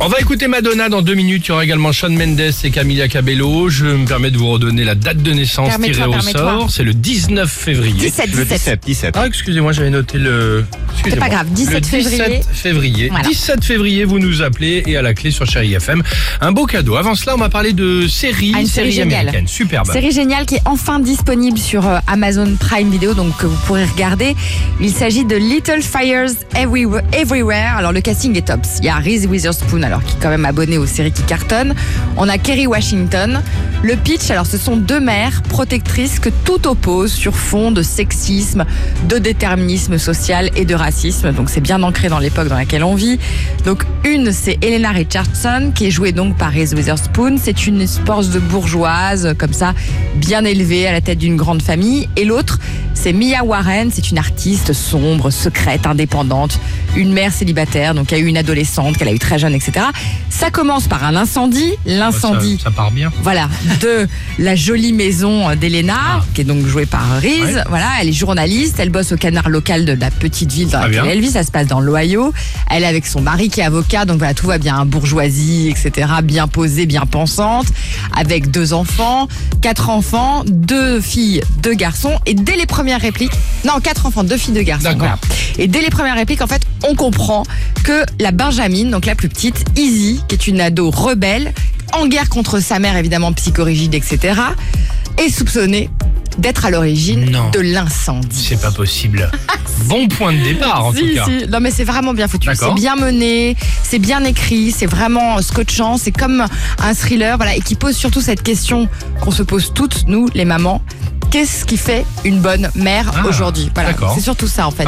On va écouter Madonna dans deux minutes. Il y aura également Shawn Mendes et Camila Cabello. Je me permets de vous redonner la date de naissance tirée au sort. C'est le 19 février. 17, 17. 17. Ah, excusez-moi, j'avais noté le. excusez-moi. pas grave, 17 Le 17 février. février. Voilà. 17 février, vous nous appelez et à la clé sur Chérie FM. Un beau cadeau. Avant cela, on m'a parlé de séries, Ah, une série géniale. américaines. Superbe. Série géniale qui est enfin disponible sur euh, Amazon Prime Video, donc que vous pourrez regarder. Il s'agit de Little Fires Everywhere. Everywhere. Alors le casting est top. Il y a Reese Witherspoon, alors qui est quand même abonné aux séries qui cartonnent. On a Kerry Washington. Le pitch, alors ce sont deux mères protectrices que tout oppose sur fond de sexisme, de déterminisme social et de racisme. Donc c'est bien ancré dans l'époque dans laquelle on vit. Donc une, c'est Elena Richardson qui est jouée donc par Reese Witherspoon. C'est une espèce de bourgeoise comme ça, bien élevée à la tête d'une grande famille. Et l'autre, c'est Mia Warren. C'est une artiste sombre, secrète, indépendante, une mère célibataire, donc qui a eu une adolescente qu'elle a eu très jeune, etc. Ça commence par un incendie. L'incendie Ça, ça part bien. voilà, de la jolie maison d'Elena, qui est donc jouée par Reese. Ouais. Voilà, elle est journaliste, elle bosse au canard local de la petite ville dans laquelle elle vit, ça se passe dans l'Ohio. Elle est avec son mari qui est avocat, donc voilà, tout va bien, bourgeoisie, etc., bien posée, bien pensante, avec deux enfants, quatre enfants, deux filles, deux garçons, et dès les premières répliques, non, quatre enfants, deux filles, deux garçons. D'accord. voilà. Et dès les premières répliques, en fait, on comprend que la Benjamin, donc la plus petite, Izzy, qui est une ado rebelle, en guerre contre sa mère, évidemment psychorigide, etc., est soupçonnée d'être à l'origine Non. de l'incendie. C'est pas possible. bon point de départ, en Si, tout cas. si. Non mais c'est vraiment bien foutu. D'accord. C'est bien mené, c'est bien écrit, c'est vraiment scotchant, c'est comme un thriller, voilà, et qui pose surtout cette question qu'on se pose toutes, nous, les mamans. Qu'est-ce qui fait une bonne mère Ah, aujourd'hui? Voilà, c'est surtout ça en fait.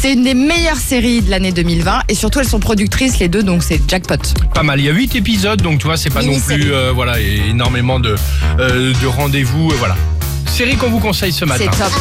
C'est une des meilleures séries de l'année 2020 et surtout elles sont productrices les deux, donc c'est jackpot. Pas mal. Il y a 8 épisodes, donc tu vois, c'est pas non plus euh, voilà, énormément de, euh, de rendez-vous. euh, voilà. Série qu'on vous conseille ce matin. C'est top.